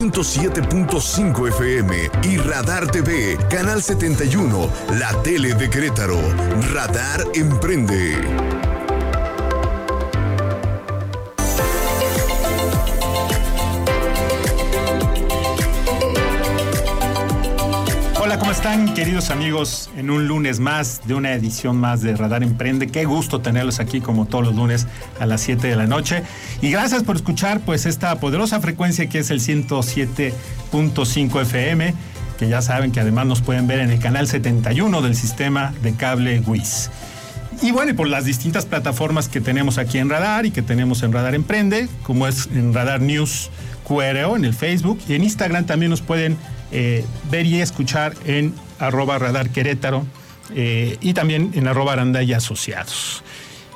107.5 FM y Radar TV, Canal 71, la tele de Querétaro. Radar Emprende. Están queridos amigos? En un lunes más de una edición más de Radar Emprende. Qué gusto tenerlos aquí como todos los lunes a las 7 de la noche. Y gracias por escuchar pues esta poderosa frecuencia que es el 107.5 FM, que ya saben que además nos pueden ver en el canal 71 del sistema de cable WIS. Y bueno, y por las distintas plataformas que tenemos aquí en Radar y que tenemos en Radar Emprende, como es en Radar News QRO en el Facebook y en Instagram también nos pueden eh, ver y escuchar en arroba radar Querétaro eh, y también en arroba aranda y asociados.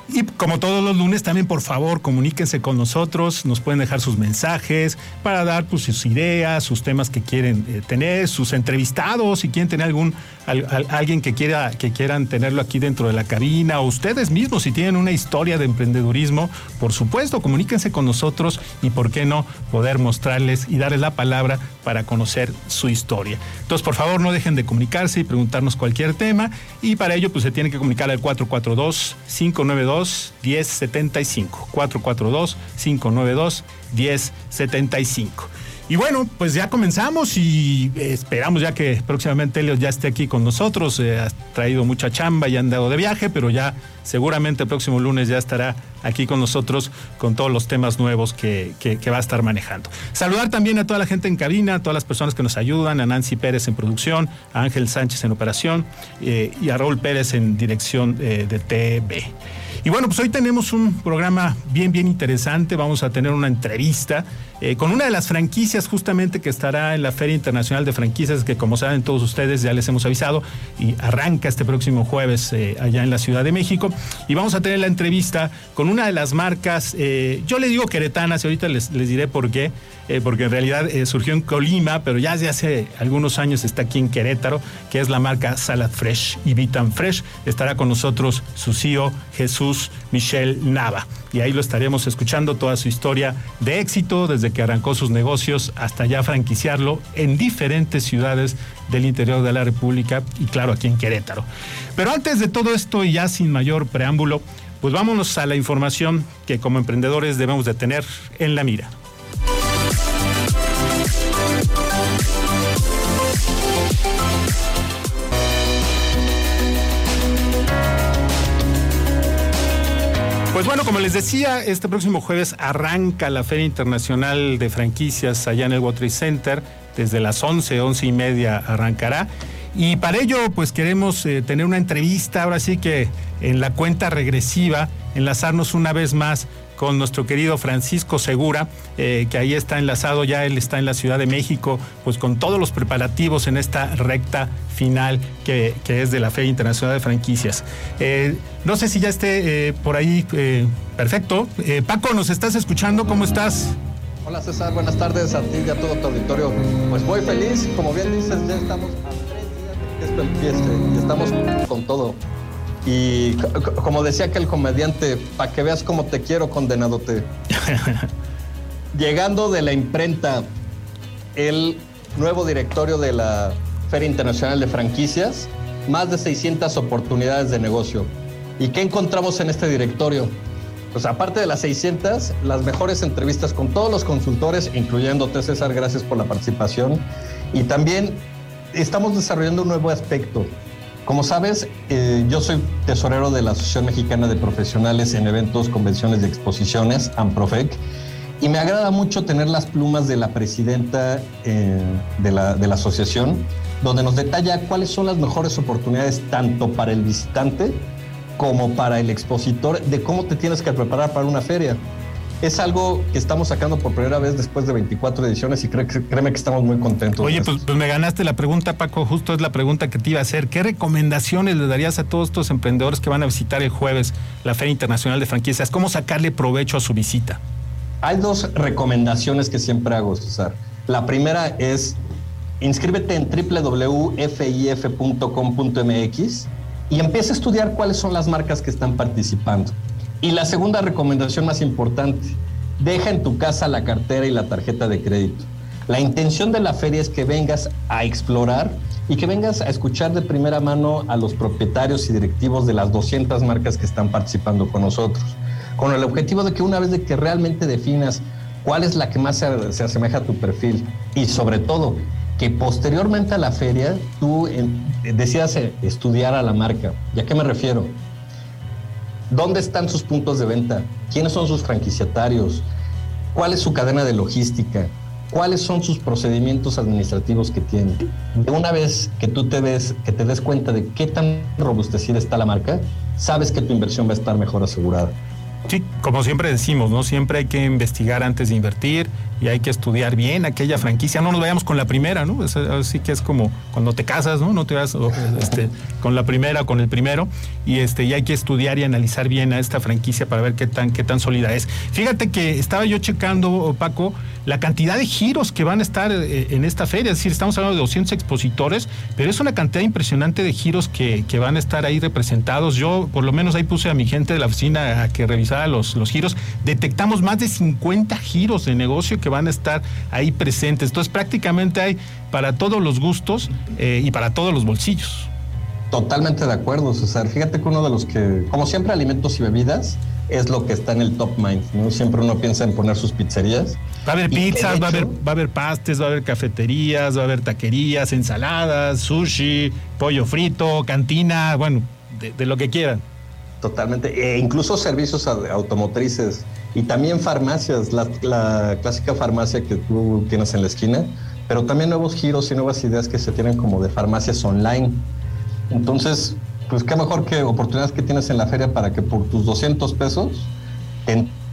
Y como todos los lunes, también por favor comuníquense con nosotros, nos pueden dejar sus mensajes para dar pues, sus ideas, sus temas que quieren eh, tener, sus entrevistados, si quieren tener algún alguien que quiera que quieran tenerlo aquí dentro de la cabina o ustedes mismos si tienen una historia de emprendedurismo, por supuesto, comuníquense con nosotros y por qué no poder mostrarles y darles la palabra para conocer su historia. Entonces, por favor, no dejen de comunicarse y preguntarnos cualquier tema. Y para ello pues se tienen que comunicar al 442 592 1075. 442 592 1075. Y bueno, pues ya comenzamos y esperamos ya que próximamente Helios ya esté aquí con nosotros. Eh, ha traído mucha chamba y ha andado de viaje, pero ya seguramente el próximo lunes ya estará aquí con nosotros con todos los temas nuevos que, va a estar manejando. Saludar también a toda la gente en cabina, a todas las personas que nos ayudan, a Nancy Pérez en producción, a Ángel Sánchez en operación eh, y a Raúl Pérez en dirección eh, de TV. Y bueno, pues hoy tenemos un programa bien, bien interesante. Vamos a tener una entrevista eh, con una de las franquicias justamente que estará en la Feria Internacional de Franquicias, que como saben todos ustedes ya les hemos avisado, y arranca este próximo jueves eh, allá en la Ciudad de México. Y vamos a tener la entrevista con una de las marcas, eh, yo le digo queretanas, y ahorita les, les diré por qué, porque en realidad surgió en Colima, pero ya desde hace algunos años está aquí en Querétaro, que es la marca Salad Fresh y Vitan Fresh. Estará con nosotros su CEO Jesús Michel Nava. Y ahí lo estaremos escuchando toda su historia de éxito desde que arrancó sus negocios hasta ya franquiciarlo en diferentes ciudades del interior de la República y claro aquí en Querétaro. Pero antes de todo esto y ya sin mayor preámbulo, pues vámonos a la información que como emprendedores debemos de tener en la mira. Pues bueno, como les decía, este próximo jueves arranca la Feria Internacional de Franquicias allá en el Trade Center. Desde las 11, 11 y media arrancará. Y para ello, pues queremos eh, tener una entrevista, ahora sí que en la cuenta regresiva, enlazarnos una vez más con nuestro querido Francisco Segura, eh, que ahí está enlazado, ya él está en la Ciudad de México, pues con todos los preparativos en esta recta final que, es de la Feria Internacional de Franquicias. Eh, no sé si ya esté eh, por ahí perfecto. Paco, ¿nos estás escuchando? ¿Cómo estás? Hola César, buenas tardes a ti y a todo tu auditorio. Pues muy feliz, como bien dices, ya estamos a tres días de que esto empiece y estamos con todo. Y como decía aquel comediante, para que veas cómo te quiero, condenadote. Llegando de la imprenta, el nuevo directorio de la Feria Internacional de Franquicias, más de 600 oportunidades de negocio. ¿Y qué encontramos en este directorio? Pues aparte de las 600, las mejores entrevistas con todos los consultores, incluyéndote César, gracias por la participación. Y también estamos desarrollando un nuevo aspecto, como sabes, eh, yo soy tesorero de la Asociación Mexicana de Profesionales en Eventos, Convenciones y Exposiciones, AMPROFEC, y me agrada mucho tener las plumas de la presidenta eh, de, la, de la asociación, donde nos detalla cuáles son las mejores oportunidades tanto para el visitante como para el expositor de cómo te tienes que preparar para una feria es algo que estamos sacando por primera vez después de 24 ediciones y créeme que estamos muy contentos. Oye, pues, pues, me ganaste la pregunta, Paco, justo es la pregunta que te iba a hacer. ¿Qué recomendaciones le darías a todos estos emprendedores que van a visitar el jueves la Feria Internacional de Franquicias? ¿Cómo sacarle provecho a su visita? Hay dos recomendaciones que siempre hago, César. La primera es inscríbete en www.fif.com.mx y empieza a estudiar cuáles son las marcas que están participando. Y la segunda recomendación más importante, deja en tu casa la cartera y la tarjeta de crédito. La intención de la feria es que vengas a explorar y que vengas a escuchar de primera mano a los propietarios y directivos de las 200 marcas que están participando con nosotros, con el objetivo de que una vez de que realmente definas cuál es la que más se, se asemeja a tu perfil y sobre todo que posteriormente a la feria tú decidas eh, estudiar a la marca. ¿Y a qué me refiero? ¿Dónde están sus puntos de venta? ¿Quiénes son sus franquiciatarios? ¿Cuál es su cadena de logística? ¿Cuáles son sus procedimientos administrativos que tiene? De una vez que tú te ves, que te des cuenta de qué tan robustecida está la marca, sabes que tu inversión va a estar mejor asegurada. Sí, como siempre decimos, ¿no? Siempre hay que investigar antes de invertir y hay que estudiar bien aquella franquicia. No nos vayamos con la primera, ¿no? Así que es como cuando te casas, ¿no? No te vas este, con la primera o con el primero. Y este, y hay que estudiar y analizar bien a esta franquicia para ver qué tan, qué tan sólida es. Fíjate que estaba yo checando, Paco, la cantidad de giros que van a estar eh, en esta feria. Es decir, estamos hablando de 200 expositores, pero es una cantidad impresionante de giros que, que van a estar ahí representados. Yo, por lo menos, ahí puse a mi gente de la oficina a que revisara los, los giros. Detectamos más de 50 giros de negocio que van a estar ahí presentes. Entonces, prácticamente hay para todos los gustos eh, y para todos los bolsillos. Totalmente de acuerdo, César. Fíjate que uno de los que, como siempre, alimentos y bebidas es lo que está en el top mind. ¿no? Siempre uno piensa en poner sus pizzerías. Va a haber pizzas, va, a haber, va a haber pastes, va a haber cafeterías, va a haber taquerías, ensaladas, sushi, pollo frito, cantina, bueno, de, lo que quieran. Totalmente. E incluso servicios automotrices y también farmacias, la, clásica farmacia que tú tienes en la esquina, pero también nuevos giros y nuevas ideas que se tienen como de farmacias online. Entonces, pues qué mejor que oportunidades que tienes en la feria para que por tus 200 pesos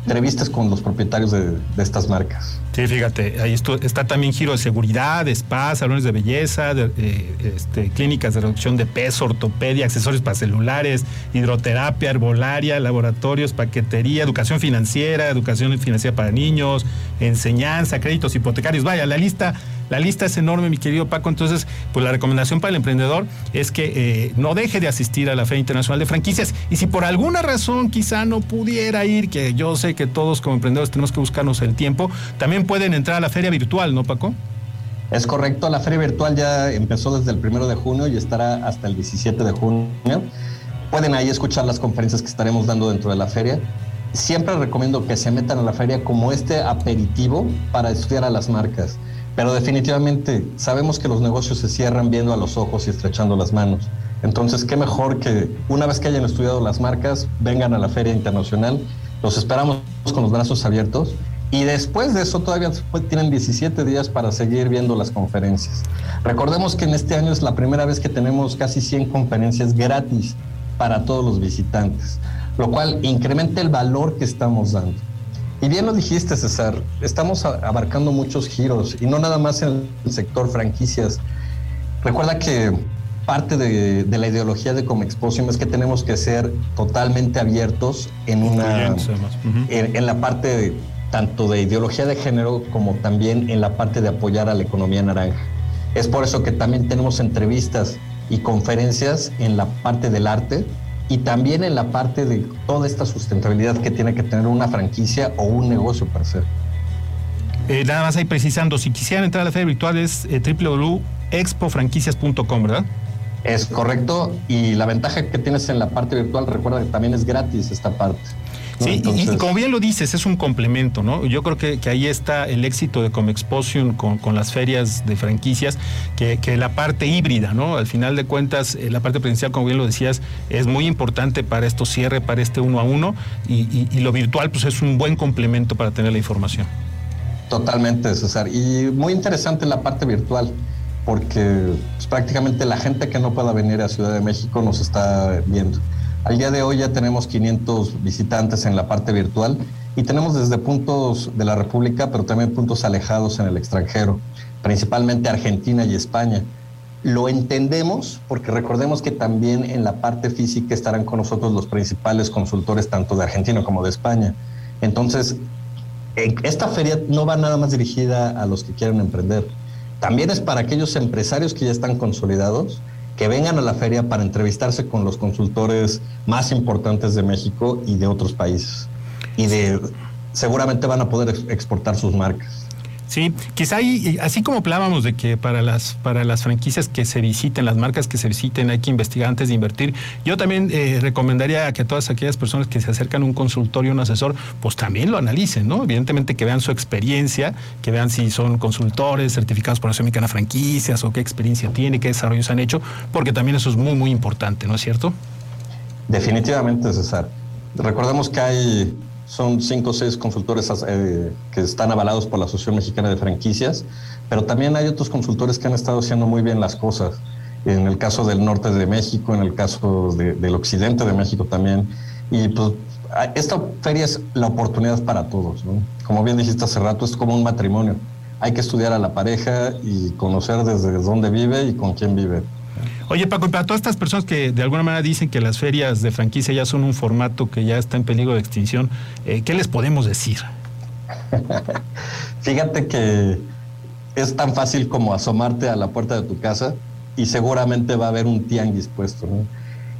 entrevistas con los propietarios de, estas marcas. Sí, fíjate, ahí está también giro de seguridad, spa, salones de belleza, eh, este, clínicas de reducción de peso, ortopedia, accesorios para celulares, hidroterapia, herbolaria, laboratorios, paquetería, educación financiera, educación financiera para niños, enseñanza, créditos hipotecarios. Vaya, la lista la lista es enorme, mi querido Paco. Entonces, pues la recomendación para el emprendedor es que eh, no deje de asistir a la Feria Internacional de Franquicias. Y si por alguna razón quizá no pudiera ir, que yo sé que todos como emprendedores tenemos que buscarnos el tiempo, también pueden entrar a la feria virtual, ¿no, Paco? Es correcto, la feria virtual ya empezó desde el primero de junio y estará hasta el 17 de junio. Pueden ahí escuchar las conferencias que estaremos dando dentro de la feria. Siempre recomiendo que se metan a la feria como este aperitivo para estudiar a las marcas. Pero definitivamente sabemos que los negocios se cierran viendo a los ojos y estrechando las manos. Entonces, qué mejor que una vez que hayan estudiado las marcas, vengan a la Feria Internacional. Los esperamos con los brazos abiertos. Y después de eso todavía tienen 17 días para seguir viendo las conferencias. Recordemos que en este año es la primera vez que tenemos casi 100 conferencias gratis para todos los visitantes, lo cual incrementa el valor que estamos dando. Y bien lo dijiste, César, estamos abarcando muchos giros y no nada más en el sector franquicias. Recuerda que parte de, la ideología de Comexposium es que tenemos que ser totalmente abiertos en una en, la parte tanto de ideología de género como también en la parte de apoyar a la economía naranja. Es por eso que también tenemos entrevistas y conferencias en la parte del arte y también en la parte de toda esta sustentabilidad que tiene que tener una franquicia o un negocio para ser. Eh, nada más ahí precisando, si quisieran entrar a la feria virtual es eh, www.expofranquicias.com, ¿verdad? Es correcto, y la ventaja que tienes en la parte virtual, recuerda que también es gratis esta parte. Sí, y, como bien lo dices, es un complemento, ¿no? Yo creo que, ahí está el éxito de Comexposium con, con las ferias de franquicias, que, la parte híbrida, ¿no? Al final de cuentas, eh, la parte presencial, como bien lo decías, es muy importante para estos cierre, para este uno a uno, y, y lo virtual, pues es un buen complemento para tener la información. Totalmente, César. Y muy interesante la parte virtual porque pues, prácticamente la gente que no pueda venir a Ciudad de México nos está viendo. Al día de hoy ya tenemos 500 visitantes en la parte virtual y tenemos desde puntos de la República, pero también puntos alejados en el extranjero, principalmente Argentina y España. Lo entendemos porque recordemos que también en la parte física estarán con nosotros los principales consultores tanto de Argentina como de España. Entonces, esta feria no va nada más dirigida a los que quieren emprender, también es para aquellos empresarios que ya están consolidados que vengan a la feria para entrevistarse con los consultores más importantes de México y de otros países. Y de seguramente van a poder exportar sus marcas. Sí, quizá ahí, así como hablábamos de que para las, para las franquicias que se visiten, las marcas que se visiten, hay que investigar antes de invertir, yo también eh, recomendaría que todas aquellas personas que se acercan a un consultorio, un asesor, pues también lo analicen, ¿no? Evidentemente que vean su experiencia, que vean si son consultores, certificados por la Asociación Franquicias o qué experiencia tiene, qué desarrollos han hecho, porque también eso es muy, muy importante, ¿no es cierto? Definitivamente, César. Recordemos que hay son cinco o seis consultores eh, que están avalados por la Asociación Mexicana de Franquicias, pero también hay otros consultores que han estado haciendo muy bien las cosas. En el caso del norte de México, en el caso del occidente de México también. Y pues esta feria es la oportunidad para todos. Como bien dijiste hace rato, es como un matrimonio. Hay que estudiar a la pareja y conocer desde dónde vive y con quién vive. Oye, Paco, para todas estas personas que de alguna manera dicen que las ferias de franquicia ya son un formato que ya está en peligro de extinción, eh, ¿qué les podemos decir? Fíjate que es tan fácil como asomarte a la puerta de tu casa y seguramente va a haber un tianguis puesto.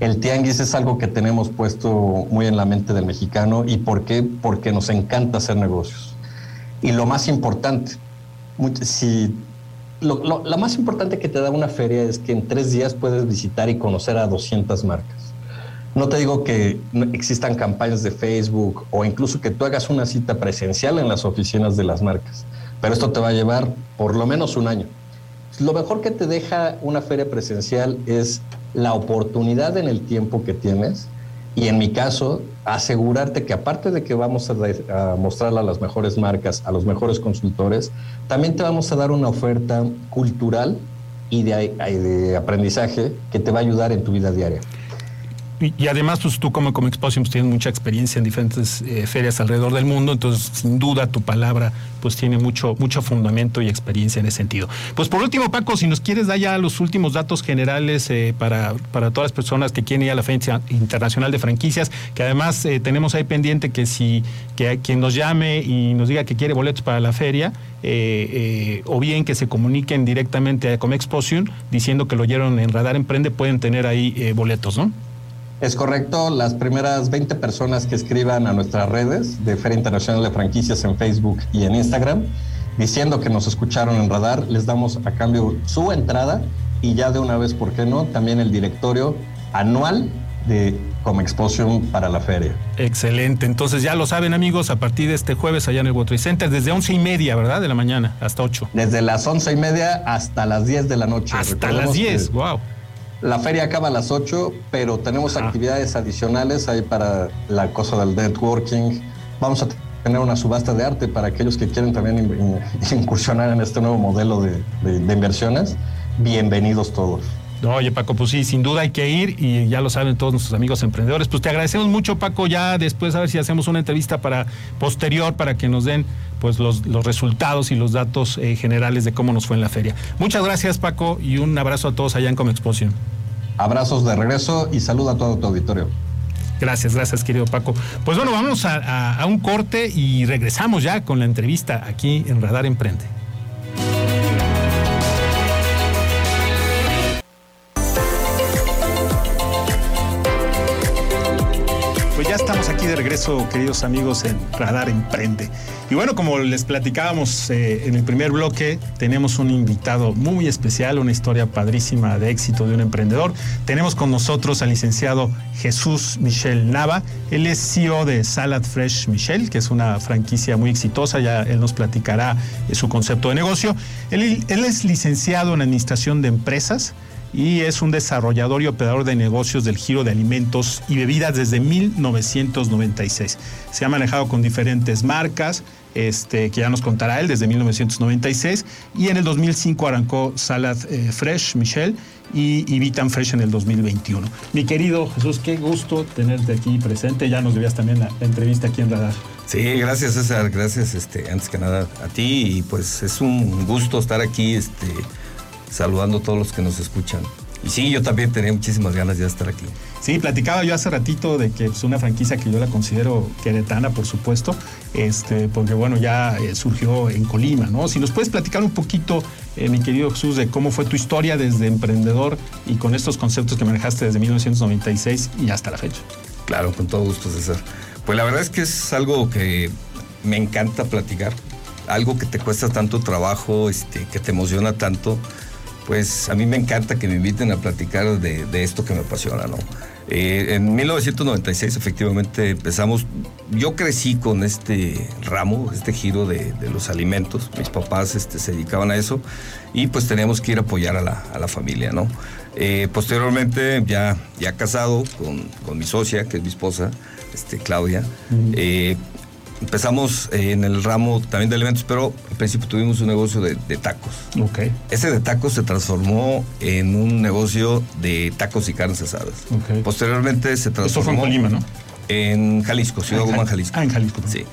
El tianguis es algo que tenemos puesto muy en la mente del mexicano. ¿Y por qué? Porque nos encanta hacer negocios. Y lo más importante, si lo, más importante que te da una feria es que en tres días puedes visitar y conocer a 200 marcas. No te digo que existan campañas de Facebook o incluso que tú hagas una cita presencial en las oficinas de las marcas, pero esto te va a llevar por lo menos un año. Lo mejor que te deja una feria presencial es la oportunidad en el tiempo que tienes y en mi caso, asegurarte que aparte de que vamos a, a, mostrarle a las mejores marcas, a los mejores consultores, también te vamos a dar una oferta cultural y de, de aprendizaje que te va a ayudar en tu vida diaria. Y, además, pues tú como, como Exposium tienes mucha experiencia en diferentes eh, ferias alrededor del mundo, entonces sin duda tu palabra pues tiene mucho, mucho fundamento y experiencia en ese sentido. Pues por último, Paco, si nos quieres dar ya los últimos datos generales eh, para, para todas las personas que quieren ir a la Feria Internacional de Franquicias, que además eh, tenemos ahí pendiente que si que quien nos llame y nos diga que quiere boletos para la feria, o bien que se comuniquen directamente a Comexposium diciendo que lo oyeron en Radar Emprende, pueden tener ahí boletos, ¿no? Es correcto, las primeras 20 personas que escriban a nuestras redes de Feria Internacional de Franquicias en Facebook y en Instagram, diciendo que nos escucharon en Radar, les damos a cambio su entrada y ya de una vez, ¿por qué no? También el directorio anual de Comexposium para la feria. Excelente, entonces ya lo saben amigos, a partir de este jueves allá en el World Center, desde once y media, ¿verdad? De la mañana hasta 8. Desde las once y media hasta las 10 de la noche. Hasta las 10, wow. La feria acaba a las 8, pero tenemos actividades adicionales ahí para la cosa del networking. Vamos a tener una subasta de arte para aquellos que quieren también incursionar en este nuevo modelo de, de inversiones. Bienvenidos todos. Oye, Paco, pues sí, sin duda hay que ir y ya lo saben todos nuestros amigos emprendedores. Pues te agradecemos mucho, Paco, ya después a ver si hacemos una entrevista para posterior para que nos den pues los, los resultados y los datos eh, generales de cómo nos fue en la feria. Muchas gracias, Paco, y un abrazo a todos allá en Comexposición. Abrazos de regreso y saludo a todo tu auditorio. Gracias, gracias, querido Paco. Pues bueno, vamos a un corte y regresamos ya con la entrevista aquí en Radar Emprende. Ya estamos aquí de regreso, queridos amigos, en Radar Emprende. Y bueno, como les platicábamos eh, en el primer bloque, tenemos un invitado muy especial, una historia padrísima de éxito de un emprendedor. Tenemos con nosotros al licenciado Jesús Michel Nava. Él es CEO de Salad Fresh Michel, que es una franquicia muy exitosa. Ya él nos platicará su concepto de negocio. él es licenciado en Administración de Empresas y es un desarrollador y operador de negocios del giro de alimentos y bebidas desde 1996. Se ha manejado con diferentes marcas, este, que ya nos contará él desde 1996, y en el 2005 arrancó Salad eh, Fresh, Michelle, y, y, Vitan Fresh en el 2021. Mi querido Jesús, qué gusto tenerte aquí presente, ya nos debías también la, entrevista aquí en Radar. Sí, gracias César, gracias este, antes que nada a ti, y pues es un gusto estar aquí, este, saludando a todos los que nos escuchan. Y sí, yo también tenía muchísimas ganas de estar aquí. Sí, platicaba yo hace ratito de que es una franquicia que yo la considero queretana, por supuesto, este, porque bueno, ya eh, surgió en Colima, ¿no? Si nos puedes platicar un poquito, eh, mi querido Jesús, de cómo fue tu historia desde emprendedor y con estos conceptos que manejaste desde 1996 y hasta la fecha. Claro, con todo gusto, César. Pues la verdad es que es algo que me encanta platicar algo que te cuesta tanto trabajo, este, que te emociona tanto, pues a mí me encanta que me inviten a platicar de, de esto que me apasiona, ¿no? Eh, en 1996 efectivamente empezamos, yo crecí con este ramo, este giro de, de los alimentos, mis papás este, se dedicaban a eso y pues teníamos que ir a apoyar a la, a la familia, ¿no? Eh, posteriormente, ya, ya casado con, con, mi socia, que es mi esposa, este, Claudia, eh, empezamos en el ramo también de alimentos, pero al principio tuvimos un negocio de, de, tacos. Okay. Ese de tacos se transformó en un negocio de tacos y carnes asadas. Okay. Posteriormente se transformó. Esto fue en Colima, ¿no? En Jalisco, Ciudad Guzmán, Jalisco. Ah, en Jalisco. Sí.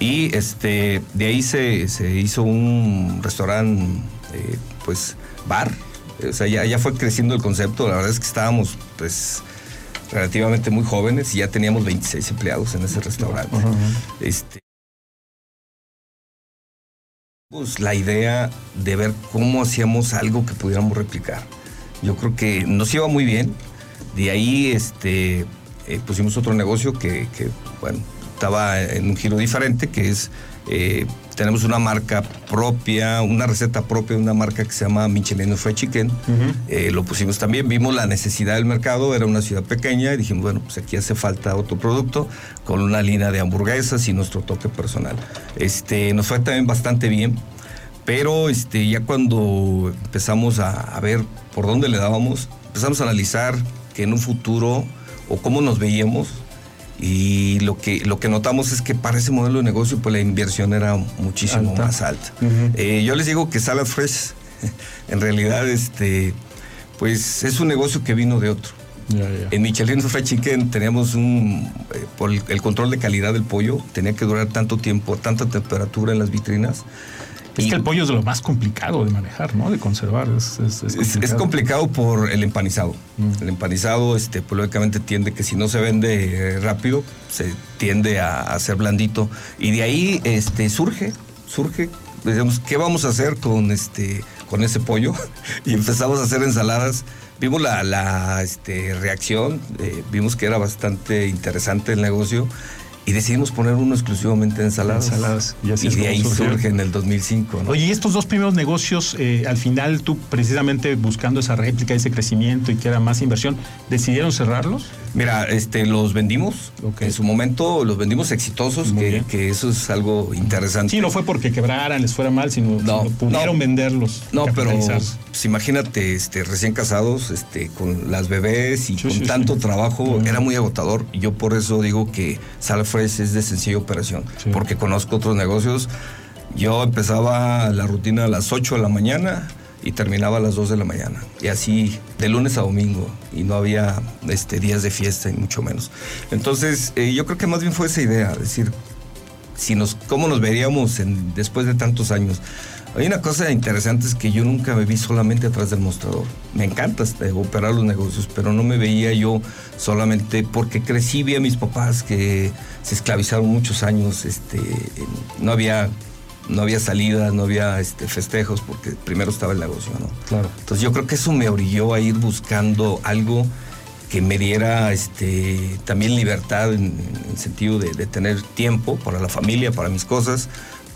Y este, de ahí se, se hizo un restaurante, eh, pues, bar. O sea, ya, ya fue creciendo el concepto. La verdad es que estábamos, pues, relativamente muy jóvenes y ya teníamos 26 empleados en ese restaurante. Uh -huh. este, pues, la idea de ver cómo hacíamos algo que pudiéramos replicar. Yo creo que nos iba muy bien. De ahí este, eh, pusimos otro negocio que, que, bueno, estaba en un giro diferente, que es, eh, tenemos una marca propia, una receta propia, una marca que se llama Michelin Fried Chicken. Uh -huh. eh, lo pusimos también, vimos la necesidad del mercado, era una ciudad pequeña y dijimos, bueno, pues aquí hace falta otro producto con una línea de hamburguesas y nuestro toque personal. Este, nos fue también bastante bien, pero este, ya cuando empezamos a, a ver por dónde le dábamos, empezamos a analizar que en un futuro o cómo nos veíamos, y lo que, lo que notamos es que para ese modelo de negocio pues la inversión era muchísimo alta. más alta. Uh -huh. eh, yo les digo que Salad Fresh en realidad este, pues es un negocio que vino de otro. Yeah, yeah. En Michelin Fried Chicken teníamos un, eh, por el, el, control de calidad del pollo, tenía que durar tanto tiempo, tanta temperatura en las vitrinas. Es y, que el pollo es lo más complicado de manejar, ¿no? De conservar. Es, es, es, complicado. es complicado. por el empanizado. Mm. El empanizado, este, pues, lógicamente tiende que si no se vende eh, rápido, se tiende a, a, ser blandito. Y de ahí este, surge, surge, digamos, ¿qué vamos a hacer con, este, con ese pollo? y empezamos a hacer ensaladas. Vimos la, la este, reacción, eh, vimos que era bastante interesante el negocio y decidimos poner uno exclusivamente de ensaladas. ensaladas. Y, así y de ahí surgió. surge en el 2005. ¿no? Oye, y estos dos primeros negocios, eh, al final tú precisamente buscando esa réplica, ese crecimiento y que era más inversión, ¿decidieron cerrarlos? Mira, este, los vendimos. Okay. En su momento los vendimos exitosos, que, que, eso es algo interesante. Sí, no fue porque quebraran, les fuera mal, sino, no, sino pudieron no, venderlos. No, pero pues, imagínate, este, recién casados, este, con las bebés y sí, con sí, tanto sí. trabajo, era muy agotador. Y yo por eso digo que Sal Es de sencilla operación, porque conozco otros negocios. Yo empezaba la rutina a las 8 de la mañana y terminaba a las 2 de la mañana. Y así de lunes a domingo. Y no había este, días de fiesta, y mucho menos. Entonces, eh, yo creo que más bien fue esa idea, decir, si nos, cómo nos veríamos en, después de tantos años. Hay una cosa interesante es que yo nunca me vi solamente atrás del mostrador. Me encanta este, operar los negocios, pero no me veía yo solamente porque crecí, vi a mis papás que se esclavizaron muchos años, este, no había no había salida, no había este, festejos, porque primero estaba el negocio, ¿no? Claro. Entonces yo creo que eso me orilló a ir buscando algo que me diera este, también libertad en, el sentido de, de, tener tiempo para la familia, para mis cosas,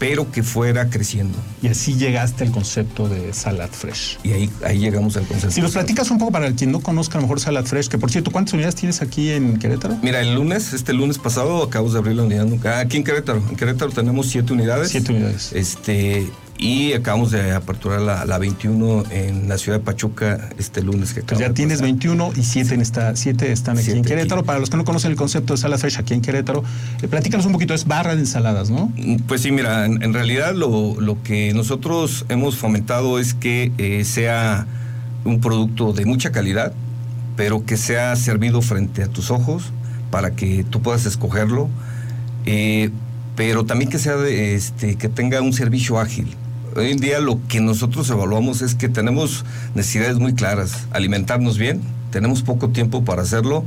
pero que fuera creciendo. Y así llegaste al concepto de Salad Fresh. Y ahí, ahí llegamos al concepto. Si nos platicas un poco para quien no conozca a lo mejor Salad Fresh, que por cierto, ¿cuántas unidades tienes aquí en Querétaro? Mira, el lunes, este lunes pasado, acabamos de abrir la unidad nunca. Aquí en Querétaro. En Querétaro tenemos siete unidades. Siete unidades. Este, y acabamos de aperturar la, la, 21 en la ciudad de Pachuca este lunes que pues ya tienes pasar. 21 y 7 sí. esta, siete están aquí en Querétaro. Aquí. Para los que no conocen el concepto de Salad Fresh aquí en Querétaro, eh, platícanos un poquito, es barra de ensaladas, ¿no? Pues sí, mira, en, en realidad lo, lo, que nosotros hemos fomentado es que eh, sea un producto de mucha calidad, pero que sea servido frente a tus ojos para que tú puedas escogerlo, eh, pero también que sea de, este, que tenga un servicio ágil hoy en día lo que nosotros evaluamos es que tenemos necesidades muy claras, alimentarnos bien, tenemos poco tiempo para hacerlo.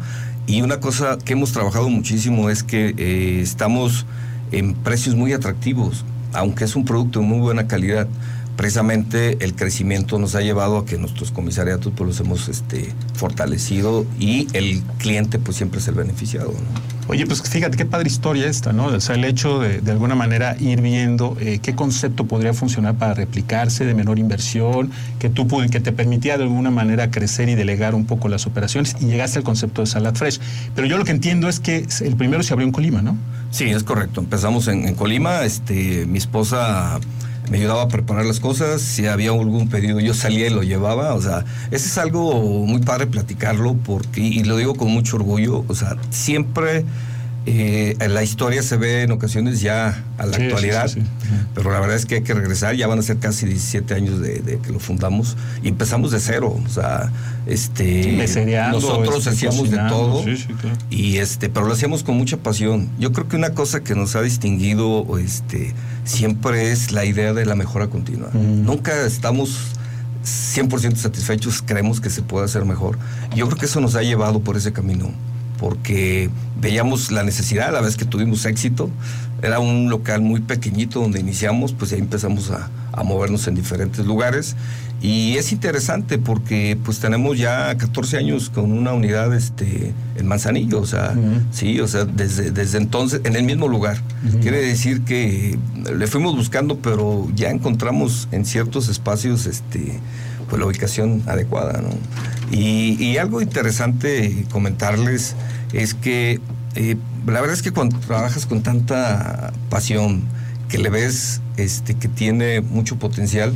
Y una cosa que hemos trabajado muchísimo es que eh, estamos en precios muy atractivos, aunque es un producto de muy buena calidad, precisamente el crecimiento nos ha llevado a que nuestros comisariatos pues los hemos este, fortalecido y el cliente pues siempre es el beneficiado. Oye, pues fíjate qué padre historia esta, ¿no? O sea, el hecho de de alguna manera ir viendo eh, qué concepto podría funcionar para replicarse de menor inversión, que tú que te permitía de alguna manera crecer y delegar un poco las operaciones y llegaste al concepto de Salad Fresh. Pero yo lo que entiendo es que el primero se abrió en Colima, ¿no? Sí, es correcto. Empezamos en, en Colima, este, mi esposa me ayudaba a preparar las cosas, si había algún pedido yo salía y lo llevaba, o sea, ese es algo muy padre platicarlo porque, y lo digo con mucho orgullo, o sea, siempre eh, la historia se ve en ocasiones ya a la actualidad, pero la verdad es que hay que regresar, ya van a ser casi 17 años de, que lo fundamos y empezamos de cero, o sea, este nosotros este, hacíamos de todo y este, pero lo hacíamos con mucha pasión. Yo creo que una cosa que nos ha distinguido este siempre es la idea de la mejora continua. Nunca estamos 100% satisfechos, creemos que se puede hacer mejor. Yo creo que eso nos ha llevado por ese camino porque veíamos la necesidad, a la vez que tuvimos éxito, era un local muy pequeñito donde iniciamos, pues ahí empezamos a, movernos en diferentes lugares. Y es interesante porque pues tenemos ya 14 años con una unidad este, en Manzanillo, o sea, sí, o sea, desde, desde entonces, en el mismo lugar. Quiere decir que le fuimos buscando, pero ya encontramos en ciertos espacios este, pues la ubicación adecuada, ¿no? Y, algo interesante comentarles es que eh, la verdad es que cuando trabajas con tanta pasión, que le ves este, que tiene mucho potencial,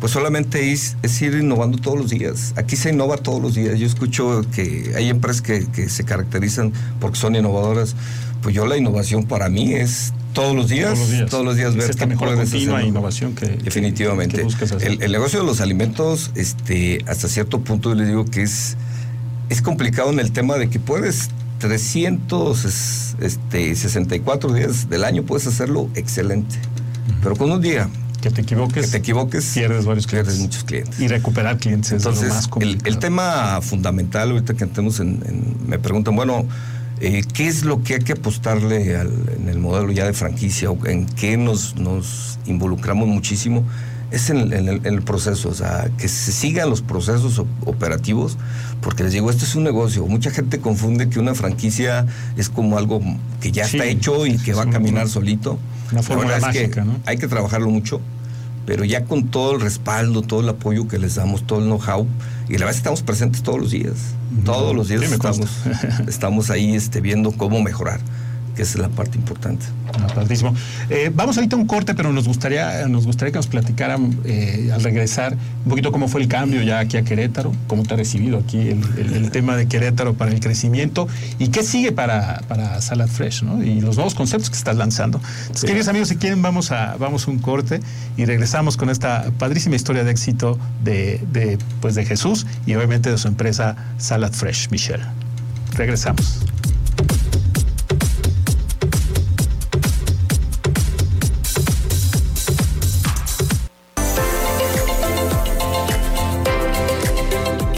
pues solamente es, ir innovando todos los días. Aquí se innova todos los días. Yo escucho que hay empresas que, que se caracterizan porque son innovadoras. Pues yo la innovación para mí es todos los días, todos los días, ver esta mejor continua innovación que definitivamente el, negocio de los alimentos, este, hasta cierto punto le digo que es es complicado en el tema de que puedes 364 este, días del año puedes hacerlo excelente, pero con un día que te equivoques, que te equivoques, pierdes varios clientes. Pierdes muchos clientes. Y recuperar clientes Entonces, es lo más complicado. El, el, tema fundamental, ahorita que entremos en, en, me preguntan, bueno, eh, ¿Qué es lo que hay que apostarle en el modelo ya de franquicia o en qué nos, nos involucramos muchísimo? Es en, el, proceso, o sea, que se sigan los procesos operativos, porque les digo, esto es un negocio. Mucha gente confunde que una franquicia es como algo que ya está hecho y que va a caminar solito. Una forma mágica, ¿no? Hay que trabajarlo mucho pero ya con todo el respaldo, todo el apoyo que les damos, todo el know-how, y la verdad estamos presentes todos los días. Todos los días estamos, estamos ahí este, viendo cómo mejorar que es la parte importante. Ah, eh, vamos ahorita a un corte, pero nos gustaría, nos gustaría que nos platicaran eh, al regresar un poquito cómo fue el cambio ya aquí a Querétaro, cómo te ha recibido aquí el, tema de Querétaro para el crecimiento y qué sigue para, para Salad Fresh, ¿no? Y los nuevos conceptos que estás lanzando. Entonces, queridos amigos, si quieren, vamos a, vamos a un corte y regresamos con esta padrísima historia de éxito de, de, pues de Jesús y obviamente de su empresa Salad Fresh, Michelle. Regresamos.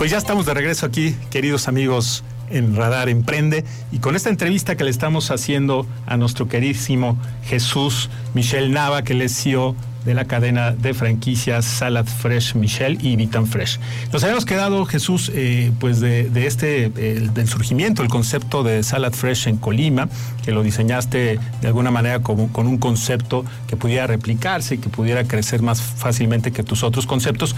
Pues ya estamos de regreso aquí, queridos amigos en Radar Emprende y con esta entrevista que le estamos haciendo a nuestro queridísimo Jesús Michel Nava, que le es de la cadena de franquicias Salad Fresh Michel y Vitan Fresh. Nos habíamos quedado, Jesús, eh, pues de, este, del surgimiento, el concepto de Salad Fresh en Colima, que lo diseñaste de alguna manera como, con un concepto que pudiera replicarse que pudiera crecer más fácilmente que tus otros conceptos.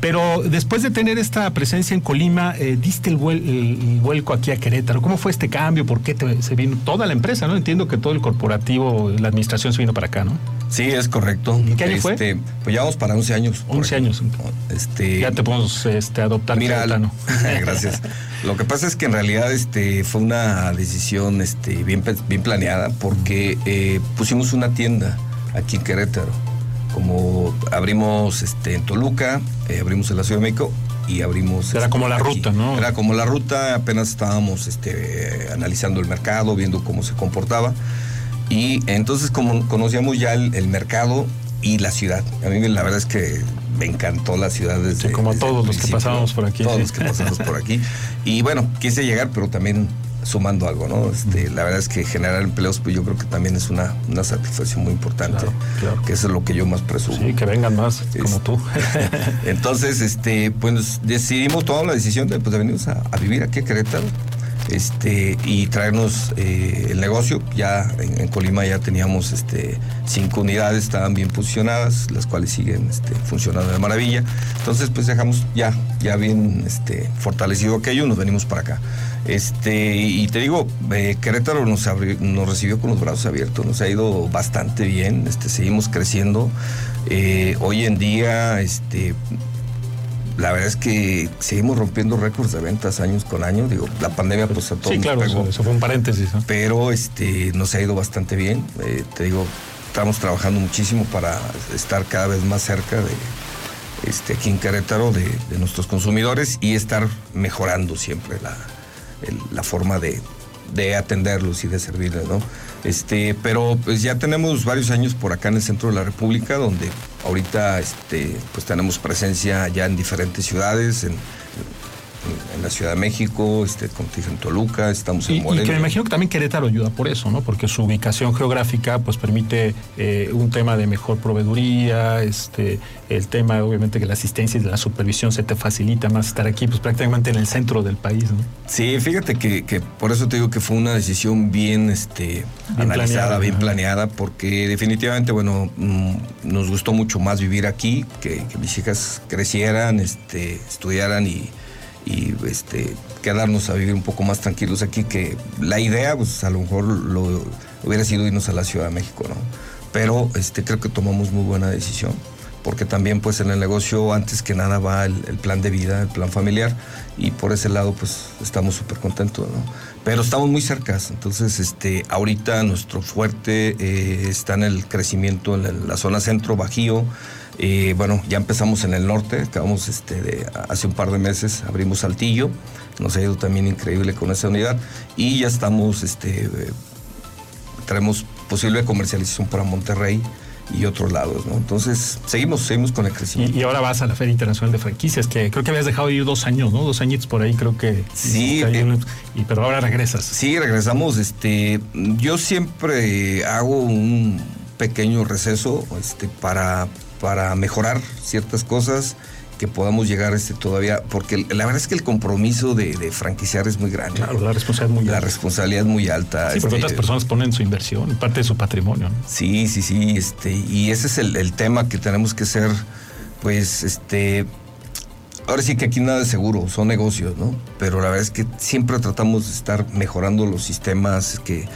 Pero después de tener esta presencia en Colima, eh, diste el, vuelco aquí a Querétaro. ¿Cómo fue este cambio? ¿Por qué se vino toda la empresa? ¿no? Entiendo que todo el corporativo, la administración se vino para acá, ¿no? Sí, es correcto. ¿Y qué año fue? Este, pues llevamos para 11 años. 11 años. Este, ya te podemos este, adoptar. Mira, gracias. Lo que pasa es que en realidad este, fue una decisión este, bien, bien planeada porque eh, pusimos una tienda aquí en Querétaro. Como abrimos este, en Toluca, eh, abrimos en la Ciudad de México y abrimos. Era como la ruta, ¿no? Era como la ruta, apenas estábamos este, analizando el mercado, viendo cómo se comportaba. Y entonces como conocíamos ya el, mercado y la ciudad. A mí la verdad es que me encantó la ciudad desde... como todos los que pasábamos por aquí. Todos los que pasamos por aquí. Y bueno, quise llegar, pero también sumando algo, ¿no? Este, la verdad es que generar empleos, pues yo creo que también es una, una satisfacción muy importante, que eso es lo que yo más presumo. Sí, que vengan más como tú. Entonces, este, pues decidimos, tomar la decisión de, pues, de venirnos a, a vivir aquí a Querétaro este, y traernos eh, el negocio. Ya en, Colima ya teníamos este, cinco unidades, estaban bien posicionadas, las cuales siguen este, funcionando de maravilla. Entonces, pues dejamos ya, ya bien este, fortalecido aquello, nos venimos para acá. Y te digo, eh, Querétaro nos, recibió con los brazos abiertos, nos ha ido bastante bien, seguimos creciendo. Eh, hoy en día, este, la verdad es que seguimos rompiendo récords de ventas años con año. Digo, la pandemia pues a todos Sí, claro, eso, fue un paréntesis. Pero este, nos ha ido bastante bien. Eh, te digo, estamos trabajando muchísimo para estar cada vez más cerca de este, aquí en Querétaro de, nuestros consumidores y estar mejorando siempre la, la forma de, de atenderlos y de servirles, ¿no? Este, pero pues ya tenemos varios años por acá en el centro de la República, donde ahorita este, pues tenemos presencia ya en diferentes ciudades, en, en la Ciudad de México, este, como en Toluca, estamos en Morelia. Y que me imagino que también Querétaro ayuda por eso, ¿no? Porque su ubicación geográfica pues permite eh, un tema de mejor proveeduría, este, el tema obviamente que la asistencia y la supervisión se te facilita más estar aquí pues prácticamente en el centro del país, ¿no? Sí, fíjate que, que por eso te digo que fue una decisión bien, este, analizada, bien planeada, porque definitivamente, bueno, mm, nos gustó mucho más vivir aquí, que, que mis hijas crecieran, este, estudiaran y y este, quedarnos a vivir un poco más tranquilos aquí, que la idea, pues a lo mejor lo, hubiera sido irnos a la Ciudad de México, ¿no? Pero este, creo que tomamos muy buena decisión, porque también pues en el negocio antes que nada va el, plan de vida, el plan familiar, y por ese lado pues estamos súper contentos, ¿no? Pero estamos muy cercas, entonces este, ahorita nuestro fuerte eh, está en el crecimiento en la zona centro, Bajío, y bueno, ya empezamos en el norte, acabamos este, de, hace un par de meses, abrimos Saltillo, nos ha ido también increíble con esa unidad y ya estamos, este, eh, traemos posible comercialización para Monterrey y otros lados, ¿no? Entonces, seguimos, seguimos con el crecimiento. Y, ahora vas a la Feria Internacional de Franquicias, que creo que habías dejado de ir dos años, ¿no? Dos añitos por ahí, creo que. Sí. Eh, y, pero ahora regresas. Sí, regresamos. Este, yo siempre hago un pequeño receso este, para para mejorar ciertas cosas que podamos llegar este todavía, porque la verdad es que el compromiso de, franquiciar es muy grande. Claro, la responsabilidad es muy la alta. responsabilidad es muy alta. Sí, porque este, otras personas ponen su inversión, parte de su patrimonio. Sí, sí, sí, este, y ese es el, tema que tenemos que ser, pues, este, ahora sí que aquí nada es seguro, son negocios, ¿no? Pero la verdad es que siempre tratamos de estar mejorando los sistemas que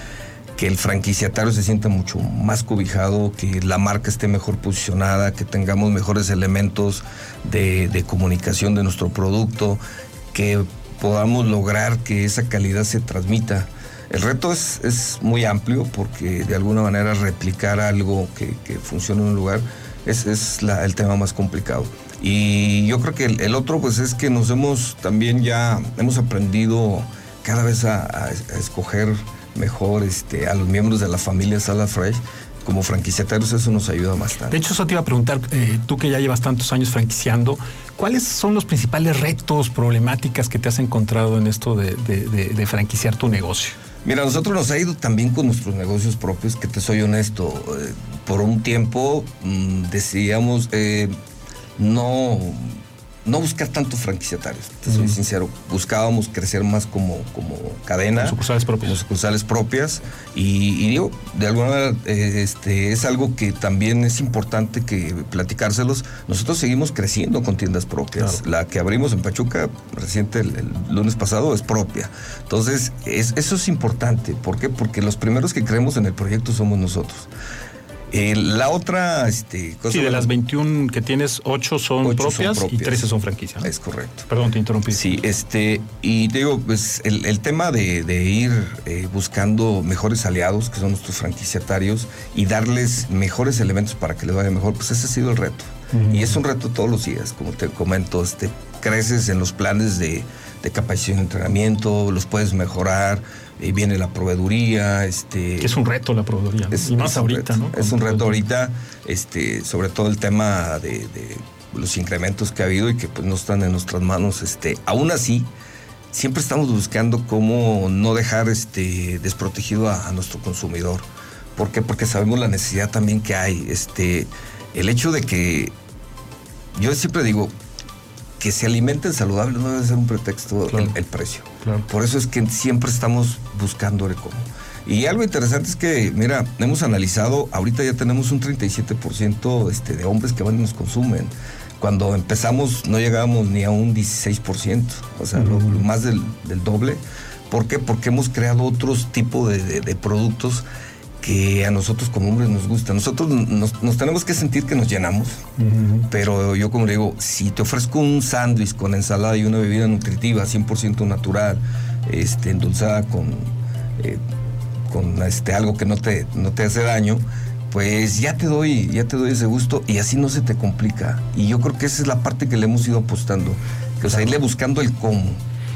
que el franquiciatario se sienta mucho más cobijado, que la marca esté mejor posicionada, que tengamos mejores elementos de, comunicación de nuestro producto, que podamos lograr que esa calidad se transmita. El reto es, es muy amplio porque de alguna manera replicar algo que, que funciona en un lugar es, es la, el tema más complicado. Y yo creo que el, otro pues es que nos hemos también ya, hemos aprendido cada vez a escoger mejor este, a los miembros de la familia Sala Fresh como franquiciatarios eso nos ayuda bastante. De hecho, eso te iba a preguntar, eh, tú que ya llevas tantos años franquiciando, ¿cuáles son los principales retos, problemáticas que te has encontrado en esto de, franquiciar tu negocio? Mira, nosotros nos ha ido también con nuestros negocios propios, que te soy honesto, eh, por un tiempo mm, decíamos, eh, no no buscar tanto franquiciatarios, te soy sincero. Buscábamos crecer más como, como cadena. sucursales propias. sucursales propias. Y, digo, de alguna manera, eh, este, es algo que también es importante que platicárselos. Nosotros seguimos creciendo con tiendas propias. La que abrimos en Pachuca, reciente el, lunes pasado, es propia. Entonces, eso es importante. ¿Por qué? Porque los primeros que creemos en el proyecto somos nosotros. Eh, la otra este, cosa. Sí, de las 21 que tienes, 8 son, propias, y 13 son franquicias. Es correcto. Perdón, te interrumpí. Sí, este, y te digo, pues el, tema de, ir eh, buscando mejores aliados, que son nuestros franquiciatarios, y darles mejores elementos para que les vaya mejor, pues ese ha sido el reto. Y es un reto todos los días, como te comento, este, creces en los planes de, de capacitación y entrenamiento, los puedes mejorar y viene la proveeduría, este... es un reto la proveeduría, y más ahorita, ¿no? Es un reto ahorita, este, sobre todo el tema de, los incrementos que ha habido y que pues no están en nuestras manos, este, aún así, siempre estamos buscando cómo no dejar este, desprotegido a, nuestro consumidor. ¿Por qué? Porque sabemos la necesidad también que hay. Este, el hecho de que, yo siempre digo, que se alimenten saludables no debe ser un pretexto el, precio. Por eso es que siempre estamos buscando el cómo. Y algo interesante es que, mira, hemos analizado, ahorita ya tenemos un 37% este, de hombres que van y nos consumen. Cuando empezamos no llegábamos ni a un 16%, o sea, lo, más del, doble. ¿Por qué? Porque hemos creado otros tipos de, productos que a nosotros como hombres nos gustan. Nosotros nos, tenemos que sentir que nos llenamos, pero yo como le digo, si te ofrezco un sándwich con ensalada y una bebida nutritiva 100% natural, este, endulzada con, eh, con este, algo que no te, no te hace daño, pues ya te doy, ya te doy ese gusto y así no se te complica. Y yo creo que esa es la parte que le hemos ido apostando, que o sea, irle buscando el cómo.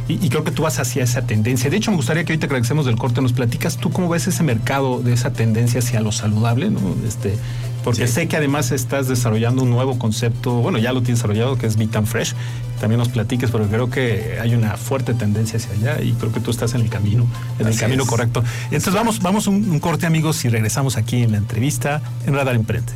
Y, creo que tú vas hacia esa tendencia. De hecho, me gustaría que ahorita que regresemos del corte nos platicas tú cómo ves ese mercado de esa tendencia hacia lo saludable, ¿no? Este, porque sé que además estás desarrollando un nuevo concepto, bueno, ya lo tienes desarrollado, que es Vitam Fresh. También nos platiques, porque creo que hay una fuerte tendencia hacia allá y creo que tú estás en el camino, en el camino correcto. Entonces vamos, vamos un, un corte, amigos, y regresamos aquí en la entrevista en Radar Emprende.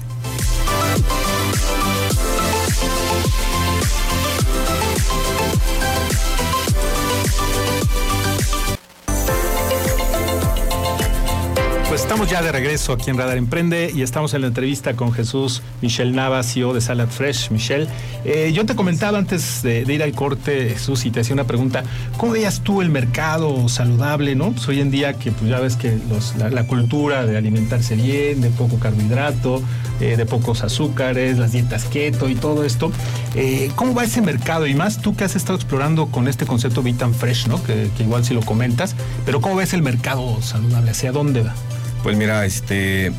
Estamos ya de regreso aquí en Radar Emprende y estamos en la entrevista con Jesús Michel Nava, CEO de Salad Fresh. Michel, eh, yo te comentaba antes de, ir al corte, Jesús, y te hacía una pregunta, ¿cómo veías tú el mercado saludable, no? Pues hoy en día que pues ya ves que la, cultura de alimentarse bien, de poco carbohidrato, eh, de pocos azúcares, las dietas keto y todo esto, eh, ¿cómo va ese mercado? Y más tú que has estado explorando con este concepto Vitam Fresh, ¿no? Que, que igual si lo comentas, pero ¿cómo ves el mercado saludable? ¿Hacia dónde va? Pues mira, este,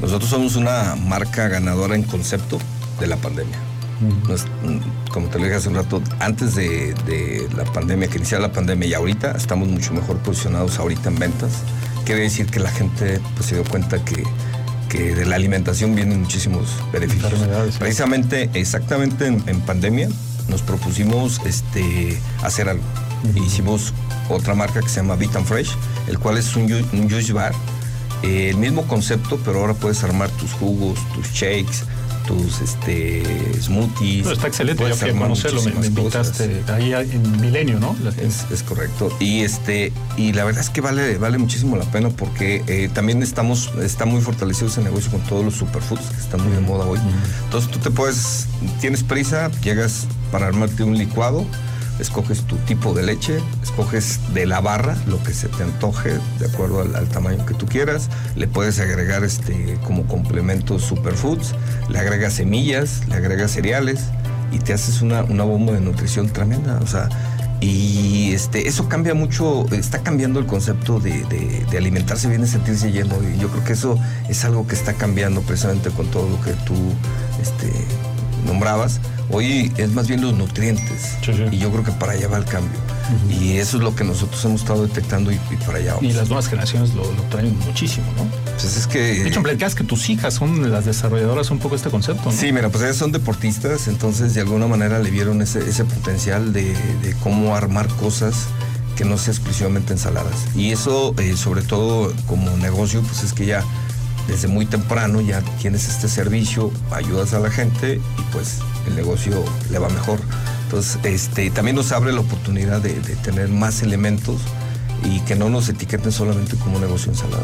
nosotros somos una marca ganadora en concepto de la pandemia. Mm, como te lo dije hace un rato, antes de, la pandemia, que iniciara la pandemia y ahorita, estamos mucho mejor posicionados ahorita en ventas. Quiere decir que la gente pues, se dio cuenta que, que de la alimentación vienen muchísimos beneficios. Precisamente, exactamente en, pandemia, nos propusimos este, hacer algo. Hicimos otra marca que se llama Vitam Fresh, el cual es un, un juice bar eh, el mismo concepto, pero ahora puedes armar tus jugos, tus shakes, tus este, smoothies. está excelente, yo quería conocerlo, me, invitaste ahí en Milenio, ¿no? Es, correcto. Y este, y la verdad es que vale, vale muchísimo la pena porque eh, también estamos, está muy fortalecido ese negocio con todos los superfoods que están muy de moda hoy. Entonces tú te puedes, tienes prisa, llegas para armarte un licuado escoges tu tipo de leche, escoges de la barra lo que se te antoje de acuerdo al, tamaño que tú quieras, le puedes agregar este como complemento superfoods, le agregas semillas, le agregas cereales y te haces una, bomba de nutrición tremenda, o sea, y este, eso cambia mucho, está cambiando el concepto de, de, alimentarse bien y sentirse lleno. Y yo creo que eso es algo que está cambiando precisamente con todo lo que tú este, nombrabas. Hoy es más bien los nutrientes. Y yo creo que para allá va el cambio. Y eso es lo que nosotros hemos estado detectando y, para allá vamos. Y las nuevas generaciones lo, traen muchísimo, ¿no? Pues es que... De hecho, platicas que tus hijas son las desarrolladoras un poco este concepto, ¿no? Sí, mira, pues ellas son deportistas, entonces de alguna manera le vieron ese, potencial de, cómo armar cosas que no sea exclusivamente ensaladas. Y eso, eh, sobre todo como negocio, pues es que ya desde muy temprano ya tienes este servicio, ayudas a la gente y pues el negocio le va mejor. Entonces, este, también nos abre la oportunidad de, tener más elementos y que no nos etiqueten solamente como negocio ensalada.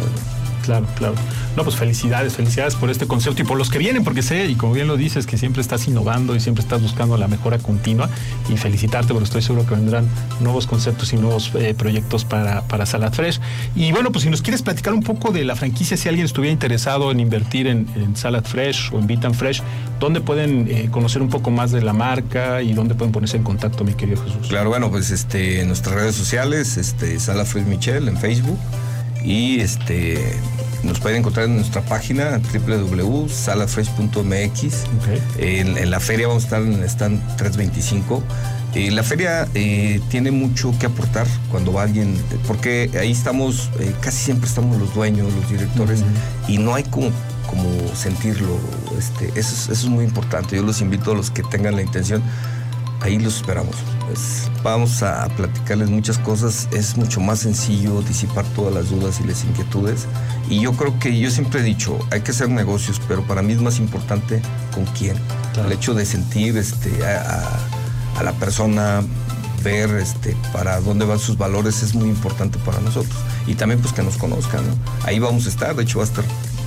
Claro, claro. No, pues felicidades, felicidades por este concepto y por los que vienen, porque sé, y como bien lo dices, que siempre estás innovando y siempre estás buscando la mejora continua. Y felicitarte, porque estoy seguro que vendrán nuevos conceptos y nuevos eh, proyectos para, para Salad Fresh. Y bueno, pues si nos quieres platicar un poco de la franquicia, si alguien estuviera interesado en invertir en, Salad Fresh o en Vitam Fresh, ¿dónde pueden eh, conocer un poco más de la marca y dónde pueden ponerse en contacto, mi querido Jesús? Claro, bueno, pues este, en nuestras redes sociales, este, Salad Fresh Michel en Facebook y este nos pueden encontrar en nuestra página www.salafresh.mx. En, la feria vamos a estar en el stand 325. Eh, la feria eh, tiene mucho que aportar cuando va alguien, porque ahí estamos, eh, casi siempre estamos los dueños, los directores, y no hay como, como sentirlo. Este, eso, es, eso es muy importante. Yo los invito a los que tengan la intención ahí los esperamos. Pues, vamos a platicarles muchas cosas. Es mucho más sencillo disipar todas las dudas y las inquietudes. Y yo creo que yo siempre he dicho, hay que hacer negocios, pero para mí es más importante con quién. El hecho de sentir este, a, la persona, ver este, para dónde van sus valores es muy importante para nosotros. Y también pues que nos conozcan. Ahí vamos a estar, de hecho va a estar,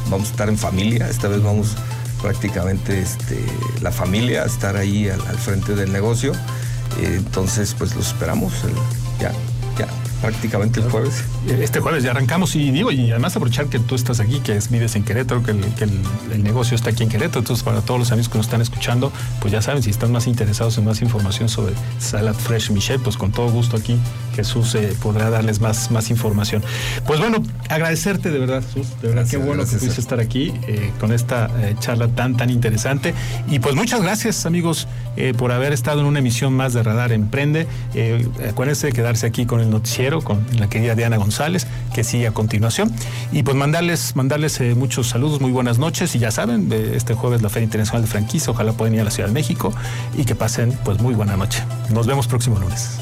vamos a estar en familia, esta vez vamos prácticamente este, la familia estar ahí al, frente del negocio. Eh, entonces, pues los esperamos ya, ya prácticamente el jueves. Este jueves ya arrancamos y digo, y además aprovechar que tú estás aquí, que es, vives en Querétaro, que, el, negocio está aquí en Querétaro. Entonces, para todos los amigos que nos están escuchando, pues ya saben, si están más interesados en más información sobre Salad Fresh Michel, pues con todo gusto aquí Jesús eh, podrá darles más, más información. Pues bueno, agradecerte de verdad, Jesús, de verdad, qué bueno que pudiste estar aquí eh, con esta eh, charla tan, tan interesante. Y pues muchas gracias, amigos, por haber estado en una emisión más de Radar Emprende. acuérdense de quedarse aquí con el noticiero con la querida Diana González, que sigue a continuación. Y pues mandarles, mandarles eh, muchos saludos, muy buenas noches. Y ya saben, este jueves la Feria Internacional de Franquicia, ojalá puedan ir a la Ciudad de México y que pasen pues muy buena noche. Nos vemos próximo lunes.